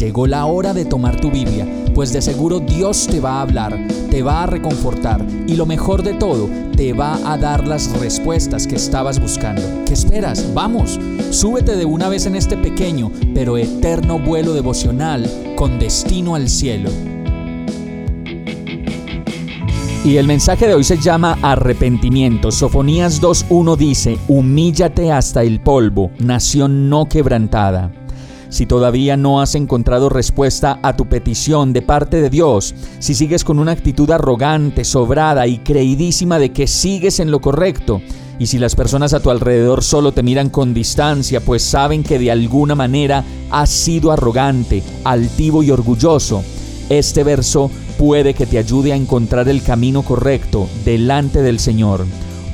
Llegó la hora de tomar tu Biblia, pues de seguro Dios te va a hablar, te va a reconfortar y lo mejor de todo, te va a dar las respuestas que estabas buscando. ¿Qué esperas? Vamos, súbete de una vez en este pequeño pero eterno vuelo devocional con destino al cielo. Y el mensaje de hoy se llama arrepentimiento. Sofonías 2.1 dice, humíllate hasta el polvo, nación no quebrantada. Si todavía no has enconrado respuesta a tu petición de parte de Dios, si sigues con una actitud arrogante, sobrada y creidísima de que sigues en lo correcto, y si las personas a tu alrededor solo te miran con distancia, pues saben que de alguna manera has sido arrogante, altivo y orgulloso, este verso puede que te ayude a encontrar el camino correcto delante del Señor.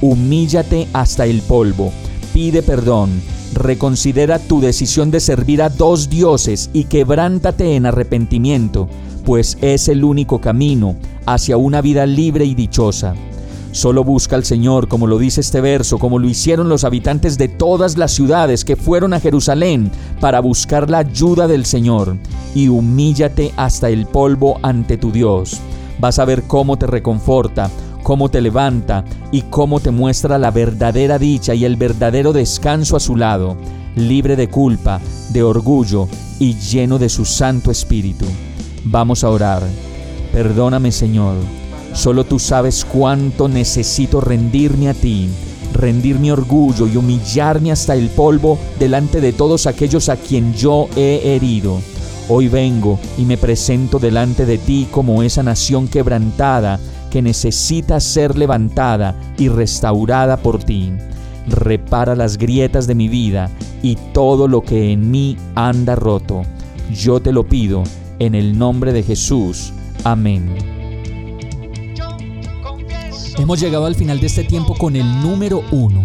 Humíllate hasta el polvo, pide perdón, reconsidera tu decisión de servir a dos dioses y quebrántate en arrepentimiento, pues es el único camino hacia una vida libre y dichosa. Solo busca al Señor, como lo dice este verso, como lo hicieron los habitantes de todas las ciudades que fueron a Jerusalén para buscar la ayuda del Señor, y humíllate hasta el polvo ante tu Dios. Vas a ver cómo te reconforta, cómo te levanta y cómo te muestra la verdadera dicha y el verdadero descanso a su lado, libre de culpa, de orgullo y lleno de su Santo Espíritu. Vamos a orar. Perdóname Señor, solo tú sabes cuánto necesito rendirme a ti, rendir mi orgullo y humillarme hasta el polvo delante de todos aquellos a quien yo he herido. Hoy vengo y me presento delante de ti como esa nación quebrantada que necesita ser levantada y restaurada por ti. Repara las grietas de mi vida y todo lo que en mí anda roto. Yo te lo pido en el nombre de Jesús. Amén. Hemos llegado al final de este tiempo con el número uno.